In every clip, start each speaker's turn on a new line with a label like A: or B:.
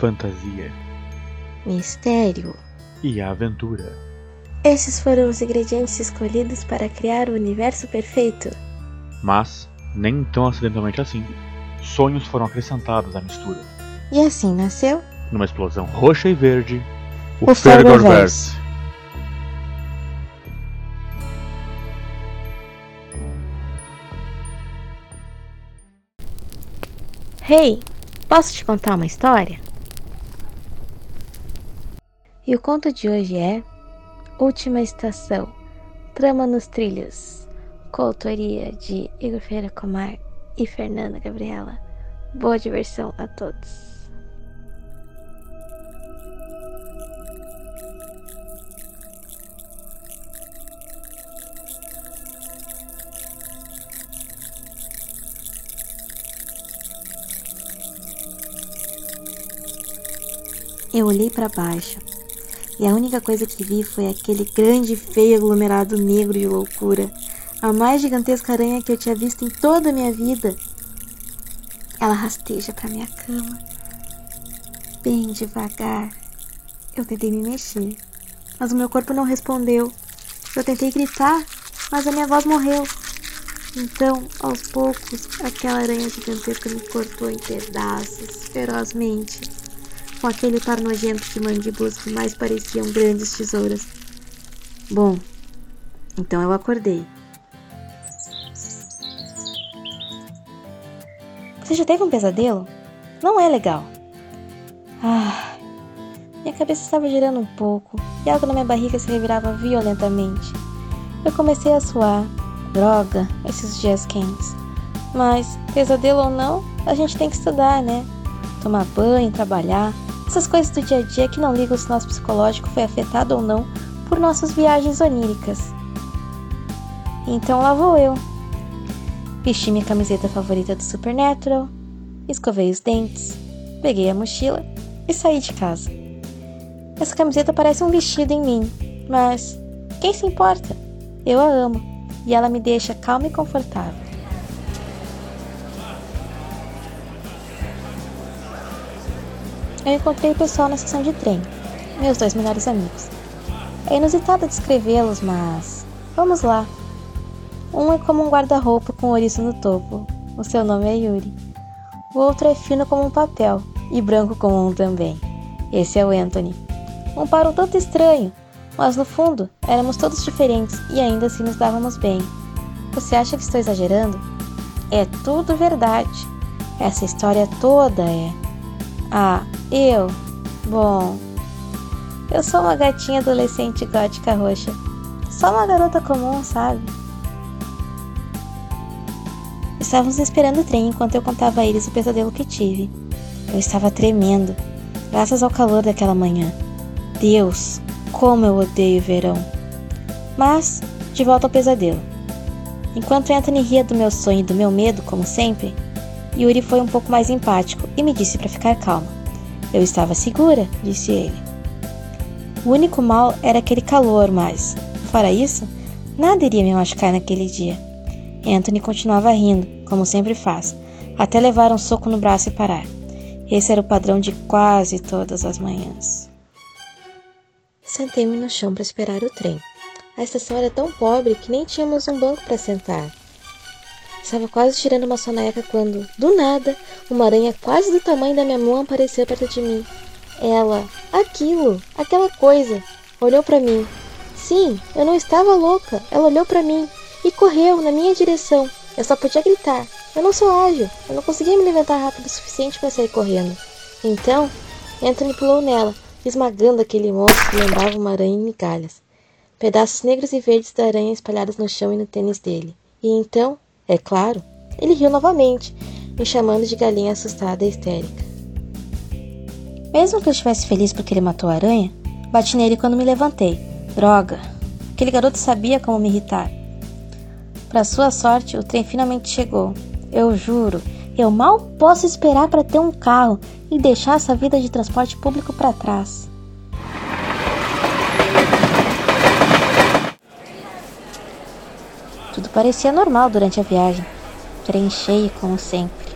A: fantasia
B: mistério
A: e aventura.
B: Esses foram os ingredientes escolhidos para criar o universo perfeito.
A: Mas, nem tão acidentalmente assim, sonhos foram acrescentados à mistura.
B: E assim nasceu
A: Numa explosão roxa e verde,
B: O Fergorverse. Hey, posso te contar uma história? E o conto de hoje é Última Estação Trama nos Trilhos Coautoria de Igor Ferreira Comar e Fernanda Gabriela. Boa diversão a todos. Eu olhei para baixo e a única coisa que vi foi aquele grande, feio aglomerado negro de loucura, a mais gigantesca aranha que eu tinha visto em toda a minha vida. Ela rasteja para minha cama, bem devagar. Eu tentei me mexer, mas o meu corpo não respondeu. Eu tentei gritar, mas a minha voz morreu. Então, aos poucos, aquela aranha gigantesca me cortou em pedaços, ferozmente com aquele par nojento de mandíbulas que mais pareciam grandes tesouras. Bom, então eu acordei. Você já teve um pesadelo? Não é legal. Ah, minha cabeça estava girando um pouco e algo na minha barriga se revirava violentamente. Eu comecei a suar. Droga, esses dias quentes. Mas, pesadelo ou não, a gente tem que estudar, né? Tomar banho, trabalhar, essas coisas do dia a dia que não ligam se nosso psicológico foi afetado ou não por nossas viagens oníricas. Então lá vou eu. Vesti minha camiseta favorita do Supernatural, escovei os dentes, peguei a mochila e saí de casa. Essa camiseta parece um vestido em mim, mas quem se importa? Eu a amo e ela me deixa calma e confortável. Eu encontrei o pessoal na estação de trem, meus dois melhores amigos. É inusitado descrevê-los, mas vamos lá. Um é como um guarda-roupa com ouriço no topo. O seu nome é Yuri. O outro é fino como um papel e branco como um também. Esse é o Anthony. Um par um tanto estranho, mas no fundo éramos todos diferentes e ainda assim nos dávamos bem. Você acha que estou exagerando? É tudo verdade. Essa história toda é. Ah, eu? Bom, eu sou uma gatinha adolescente gótica roxa. Só uma garota comum, sabe? Estávamos esperando o trem enquanto eu contava a eles o pesadelo que tive. Eu estava tremendo, graças ao calor daquela manhã. Deus, como eu odeio o verão. Mas, de volta ao pesadelo. Enquanto Anthony ria do meu sonho e do meu medo, como sempre, Yuri foi um pouco mais empático e me disse para ficar calma. Eu estava segura, disse ele. O único mal era aquele calor, mas, fora isso, nada iria me machucar naquele dia. Anthony continuava rindo, como sempre faz, até levar um soco no braço e parar. Esse era o padrão de quase todas as manhãs. Sentei-me no chão para esperar o trem. A estação era tão pobre que nem tínhamos um banco para sentar. Estava quase tirando uma soneca quando, do nada, uma aranha quase do tamanho da minha mão apareceu perto de mim. Ela, aquilo, aquela coisa, olhou para mim. Sim, eu não estava louca. Ela olhou para mim e correu na minha direção. Eu só podia gritar. Eu não sou ágil. Eu não conseguia me levantar rápido o suficiente para sair correndo. Então, Anthony pulou nela, esmagando aquele monstro que lembrava uma aranha em migalhas. Pedaços negros e verdes da aranha espalhados no chão e no tênis dele. E então é claro, ele riu novamente, me chamando de galinha assustada e histérica. Mesmo que eu estivesse feliz porque ele matou a aranha, bati nele quando me levantei. Droga! Aquele garoto sabia como me irritar. Para sua sorte, o trem finalmente chegou. Eu juro, eu mal posso esperar para ter um carro e deixar essa vida de transporte público para trás. Tudo parecia normal durante a viagem. Trem cheio, como sempre.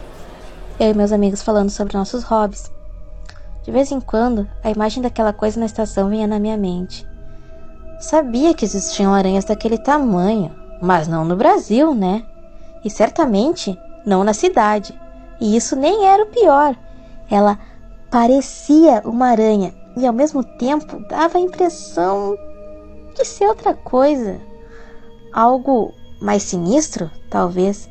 B: Eu e meus amigos falando sobre nossos hobbies. De vez em quando, a imagem daquela coisa na estação vinha na minha mente. Sabia que existiam aranhas daquele tamanho, mas não no Brasil, né? E certamente não na cidade. E isso nem era o pior. Ela parecia uma aranha e ao mesmo tempo dava a impressão de ser outra coisa. Algo mais sinistro, talvez.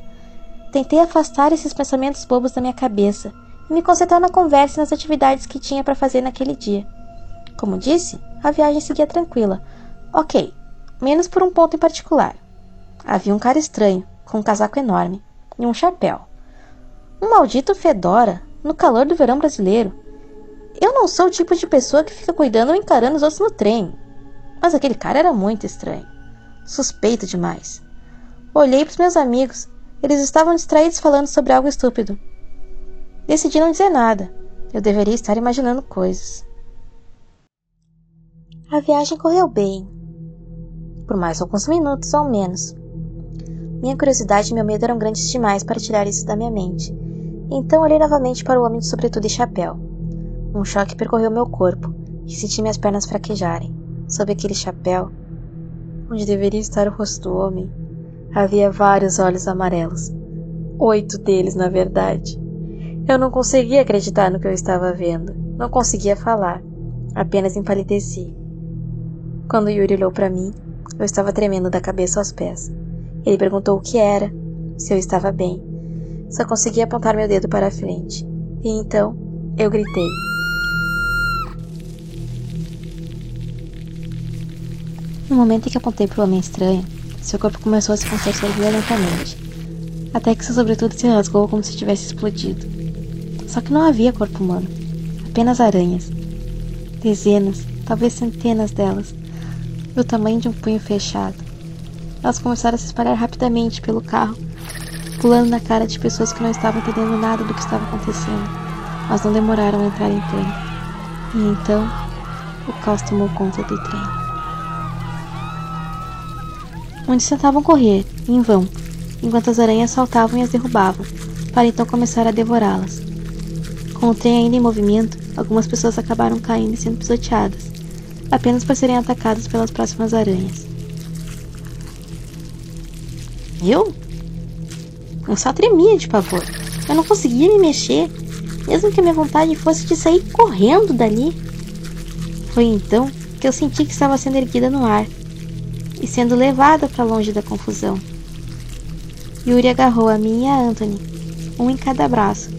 B: Tentei afastar esses pensamentos bobos da minha cabeça e me concentrar na conversa e nas atividades que tinha para fazer naquele dia. Como disse, a viagem seguia tranquila. Ok, menos por um ponto em particular. Havia um cara estranho, com um casaco enorme e um chapéu. Um maldito fedora, no calor do verão brasileiro. Eu não sou o tipo de pessoa que fica cuidando ou encarando os outros no trem. Mas aquele cara era muito estranho. Suspeito demais. Olhei para os meus amigos. Eles estavam distraídos falando sobre algo estúpido. Decidi não dizer nada. Eu deveria estar imaginando coisas. A viagem correu bem. Por mais alguns minutos, ao menos. Minha curiosidade e meu medo eram grandes demais para tirar isso da minha mente. Então olhei novamente para o homem de sobretudo e chapéu. Um choque percorreu meu corpo e senti minhas pernas fraquejarem. Sob aquele chapéu, onde deveria estar o rosto do homem, havia vários olhos amarelos. Oito deles, na verdade. Eu não conseguia acreditar no que eu estava vendo. Não conseguia falar. Apenas empalideci. Quando Yuri olhou para mim, eu estava tremendo da cabeça aos pés. Ele perguntou o que era, se eu estava bem. Só conseguia apontar meu dedo para a frente. E então, eu gritei. No momento em que apontei para o homem estranho, seu corpo começou a se contorcer violentamente, até que seu sobretudo se rasgou como se tivesse explodido. Só que não havia corpo humano, apenas aranhas. Dezenas, talvez centenas delas, do tamanho de um punho fechado. Elas começaram a se espalhar rapidamente pelo carro, pulando na cara de pessoas que não estavam entendendo nada do que estava acontecendo, mas não demoraram a entrar em pânico. E então, o caos tomou conta do trem. Onde tentavam correr, em vão, enquanto as aranhas saltavam e as derrubavam, para então começar a devorá-las. Com o trem ainda em movimento, algumas pessoas acabaram caindo e sendo pisoteadas, apenas por serem atacadas pelas próximas aranhas. Eu? Eu só tremia de pavor. Eu não conseguia me mexer, mesmo que a minha vontade fosse de sair correndo dali. Foi então que eu senti que estava sendo erguida no ar e sendo levada para longe da confusão. Yuri agarrou a mim e a Anthony, um em cada braço,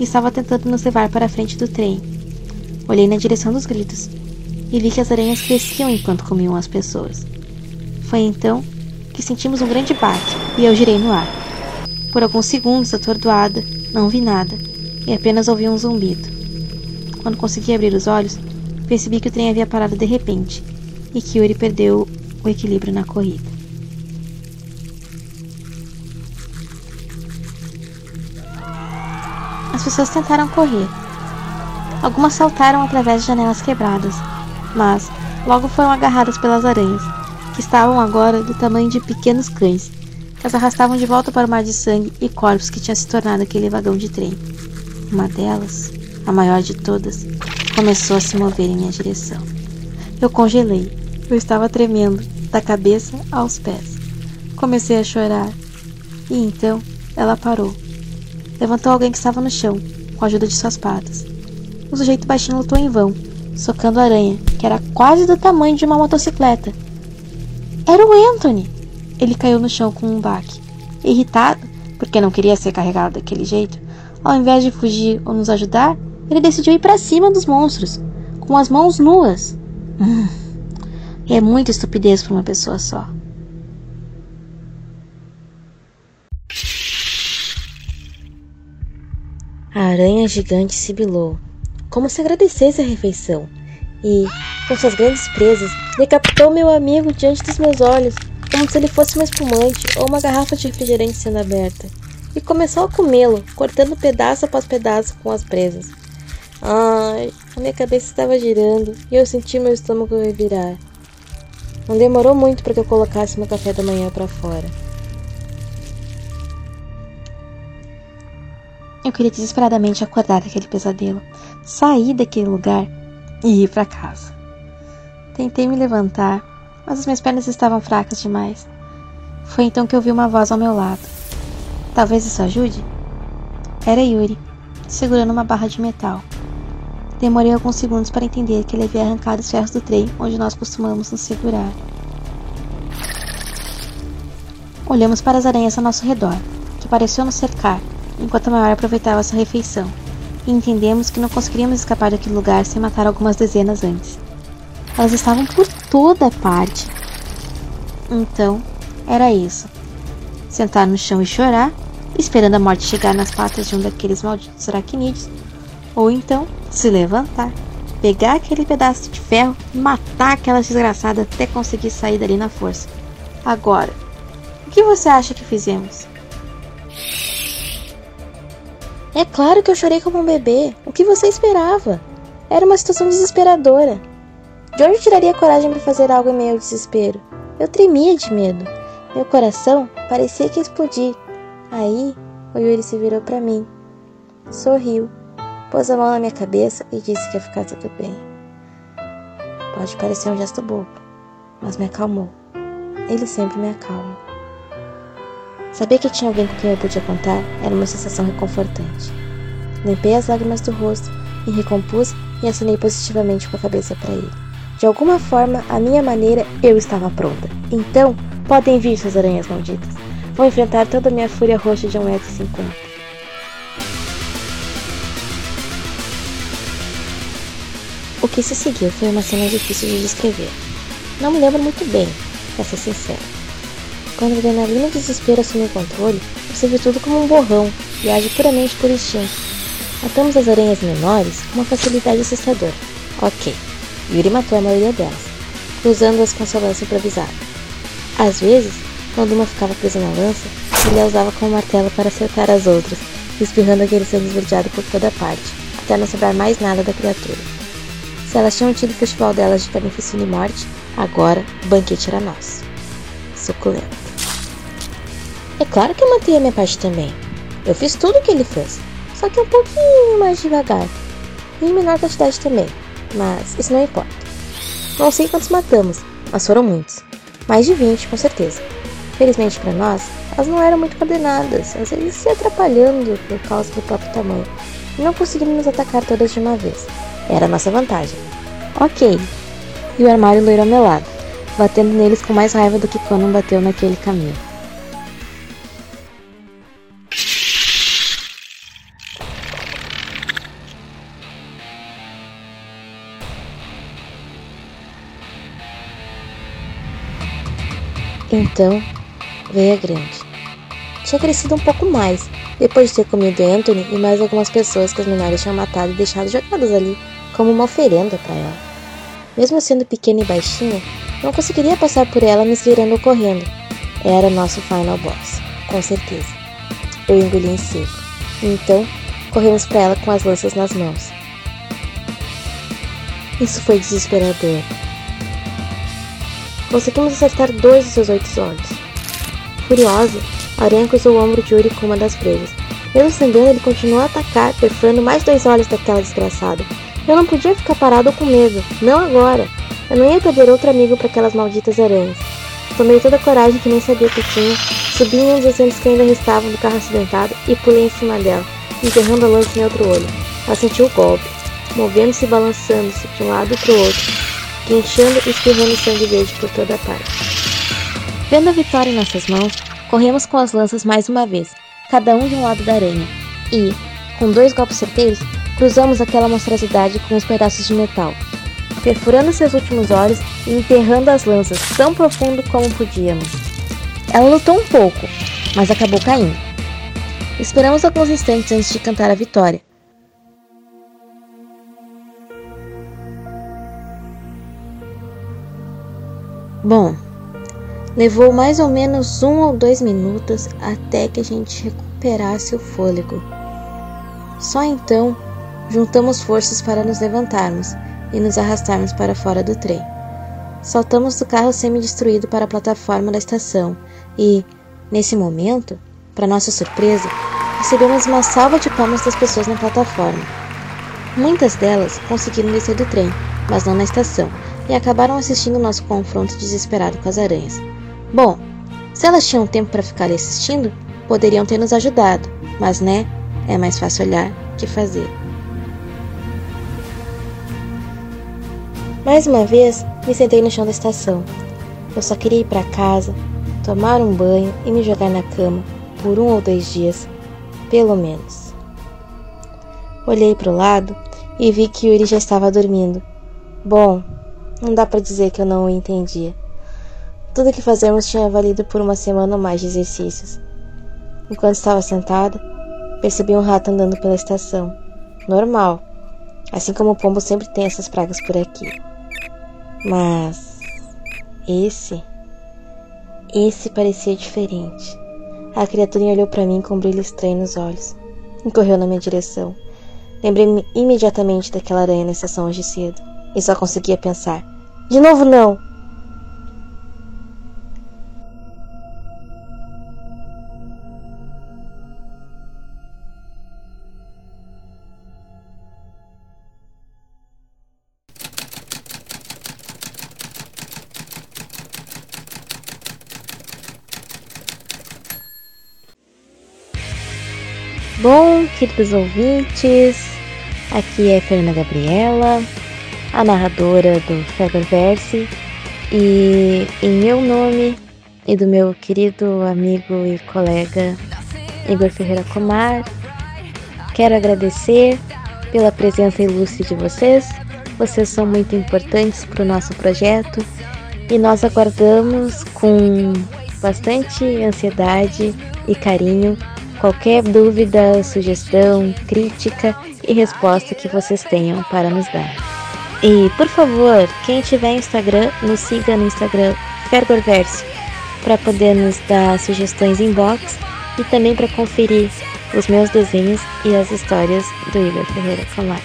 B: e estava tentando nos levar para a frente do trem. Olhei na direção dos gritos e vi que as aranhas cresciam enquanto comiam as pessoas. Foi então que sentimos um grande bate e eu girei no ar. Por alguns segundos, atordoada, não vi nada e apenas ouvi um zumbido. Quando consegui abrir os olhos, percebi que o trem havia parado de repente e que Yuri perdeu o equilíbrio na corrida. As pessoas tentaram correr. Algumas saltaram através de janelas quebradas, mas logo foram agarradas pelas aranhas, que estavam agora do tamanho de pequenos cães, que as arrastavam de volta para o mar de sangue e corpos que tinha se tornado aquele vagão de trem. Uma delas, a maior de todas, começou a se mover em minha direção. Eu congelei. Eu estava tremendo, da cabeça aos pés. Comecei a chorar. E então ela parou levantou alguém que estava no chão, com a ajuda de suas patas. O sujeito baixinho lutou em vão, socando a aranha, que era quase do tamanho de uma motocicleta. Era o Anthony! Ele caiu no chão com um baque. Irritado, porque não queria ser carregado daquele jeito, ao invés de fugir ou nos ajudar, ele decidiu ir para cima dos monstros, com as mãos nuas. Hum, é muita estupidez para uma pessoa só. A aranha gigante sibilou, como se agradecesse a refeição, e, com suas grandes presas, decapitou meu amigo diante dos meus olhos, como se ele fosse um espumante ou uma garrafa de refrigerante sendo aberta, e começou a comê-lo, cortando pedaço após pedaço com as presas. Ai, a minha cabeça estava girando e eu senti meu estômago revirar. Não demorou muito para que eu colocasse meu café da manhã para fora. Eu queria desesperadamente acordar daquele pesadelo, sair daquele lugar e ir para casa. Tentei me levantar, mas as minhas pernas estavam fracas demais. Foi então que ouvi uma voz ao meu lado. Talvez isso ajude? Era Yuri, segurando uma barra de metal. Demorei alguns segundos para entender que ele havia arrancado os ferros do trem onde nós costumamos nos segurar. Olhamos para as aranhas ao nosso redor, que pareciam nos cercar, enquanto a maior aproveitava sua refeição, e entendemos que não conseguiríamos escapar daquele lugar sem matar algumas dezenas antes. Elas estavam por toda parte. Então, era isso. Sentar no chão e chorar, esperando a morte chegar nas patas de um daqueles malditos aracnídeos, ou então se levantar, pegar aquele pedaço de ferro e matar aquela desgraçada até conseguir sair dali na força. Agora, o que você acha que fizemos? É claro que eu chorei como um bebê. O que você esperava? Era uma situação desesperadora. De onde tiraria coragem para fazer algo em meio ao desespero? Eu tremia de medo. Meu coração parecia que ia explodir. Aí, o Yuri se virou para mim. Sorriu, pôs a mão na minha cabeça e disse que ia ficar tudo bem. Pode parecer um gesto bobo, mas me acalmou. Ele sempre me acalma. Saber que tinha alguém com quem eu podia contar era uma sensação reconfortante. Limpei as lágrimas do rosto, me recompus e acenei positivamente com a cabeça para ele. De alguma forma, a minha maneira, eu estava pronta. Então, podem vir, suas aranhas malditas. Vou enfrentar toda a minha fúria roxa de 1,50m. Que se seguiu foi uma cena difícil de descrever. Não me lembro muito bem, pra ser sincero. Quando o adrenalina desespero assumiu o controle, você vê tudo como um borrão e age puramente por instinto. Matamos as aranhas menores com uma facilidade assustadora. Ok, Yuri matou a maioria delas, cruzando-as com sua lança improvisada. Às vezes, quando uma ficava presa na lança, ele a usava como martelo para acertar as outras, espirrando aquele sangue esverdeado por toda parte, até não sobrar mais nada da criatura. Se elas tinham tido o festival delas de carnificina e morte, agora o banquete era nosso. Suculento. É claro que eu matei a minha parte também. Eu fiz tudo o que ele fez, só que um pouquinho mais devagar. E em menor quantidade também mas isso não importa. Não sei quantos matamos, mas foram muitos. Mais de 20, com certeza. Felizmente para nós, elas não eram muito coordenadas, às vezes se atrapalhando por causa do próprio tamanho, e não conseguindo nos atacar todas de uma vez. Era a nossa vantagem. Ok. E o armário loiro ao meu lado, batendo neles com mais raiva do que quando bateu naquele caminho. Então veio a grande. Tinha crescido um pouco mais, depois de ter comido Anthony e mais algumas pessoas que as menores tinham matado e deixado jogadas ali, como uma oferenda para ela. Mesmo sendo pequena e baixinha, não conseguiria passar por ela me esgueirando ou correndo. Era nosso final boss, com certeza. Eu engoli em seco. Então, corremos para ela com as lanças nas mãos. Isso foi desesperador. Conseguimos acertar dois de seus oito olhos. Furiosa, Aranha cruzou o ombro de Yuri com uma das presas. Mesmo sangrando, ele continuou a atacar, perfurando mais dois olhos daquela desgraçada. Eu não podia ficar parado com medo. Não agora. Eu não ia perder outro amigo para aquelas malditas aranhas. Tomei toda a coragem que nem sabia que tinha, subi em um dos assentos que ainda restavam do carro acidentado e pulei em cima dela, enterrando a lança em outro olho. Ela sentiu o golpe, movendo-se e balançando-se de um lado para o outro, guinchando e espirrando sangue verde por toda a parte. Vendo a vitória em nossas mãos, corremos com as lanças mais uma vez, cada um de um lado da aranha, e, com dois golpes certeiros, cruzamos aquela monstruosidade com os pedaços de metal, perfurando seus últimos olhos e enterrando as lanças tão profundo como podíamos. Ela lutou um pouco, mas acabou caindo. Esperamos alguns instantes antes de cantar a vitória, Bom, levou mais ou menos um ou dois minutos até que a gente recuperasse o fôlego. Só então juntamos forças para nos levantarmos e nos arrastarmos para fora do trem. Saltamos do carro semi-destruído para a plataforma da estação e, nesse momento, para nossa surpresa, recebemos uma salva de palmas das pessoas na plataforma. Muitas delas conseguiram descer do trem, mas não na estação, e acabaram assistindo nosso confronto desesperado com as aranhas. Bom, se elas tinham tempo para ficar assistindo, poderiam ter nos ajudado, mas né, é mais fácil olhar que fazer. Mais uma vez, me sentei no chão da estação. Eu só queria ir para casa, tomar um banho e me jogar na cama por um ou dois dias, pelo menos. Olhei para o lado e vi que Yuri já estava dormindo. Bom, não dá para dizer que eu não o entendia. Tudo que fazemos tinha valido por uma semana ou mais de exercícios. Enquanto estava sentada, percebi um rato andando pela estação. Normal, assim como o pombo sempre tem essas pragas por aqui. Mas esse, esse parecia diferente. A criaturinha olhou para mim com um brilho estranho nos olhos e correu na minha direção. Lembrei-me imediatamente daquela aranha na estação hoje cedo e só conseguia pensar: de novo não! Queridos ouvintes, aqui é Fernanda Gabriela, a narradora do Feberverse, e em meu nome e do meu querido amigo e colega Igor Ferreira Comar, quero agradecer pela presença ilustre de vocês. Vocês são muito importantes para o nosso projeto e nós aguardamos com bastante ansiedade e carinho qualquer dúvida, sugestão, crítica e resposta que vocês tenham para nos dar. E, por favor, quem tiver Instagram, nos siga no Instagram Fergorverso para poder nos dar sugestões em box e também para conferir os meus desenhos e as histórias do Igor Ferreira Comar.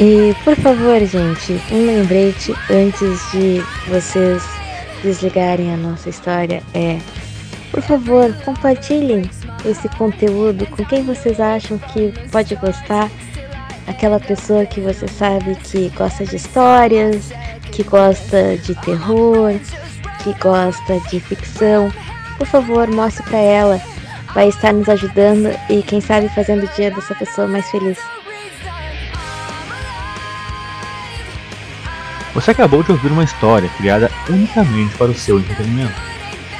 B: E, por favor, gente, um lembrete antes de vocês desligarem a nossa história é, por favor, compartilhem esse conteúdo com quem vocês acham que pode gostar. Aquela pessoa que você sabe que gosta de histórias, que gosta de terror, que gosta de ficção. Por favor, mostre para ela. Vai estar nos ajudando e quem sabe fazendo o dia dessa pessoa mais feliz.
A: Você acabou de ouvir uma história criada unicamente para o seu entretenimento.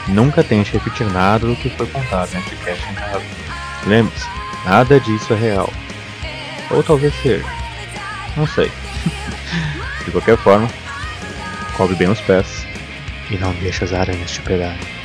A: Nunca tente repetir nada do que foi contado nesse cast em casa. Lembre-se, nada disso é real. Ou talvez seja. Não sei. De qualquer forma, cobre bem os pés e não deixe as aranhas te pegarem.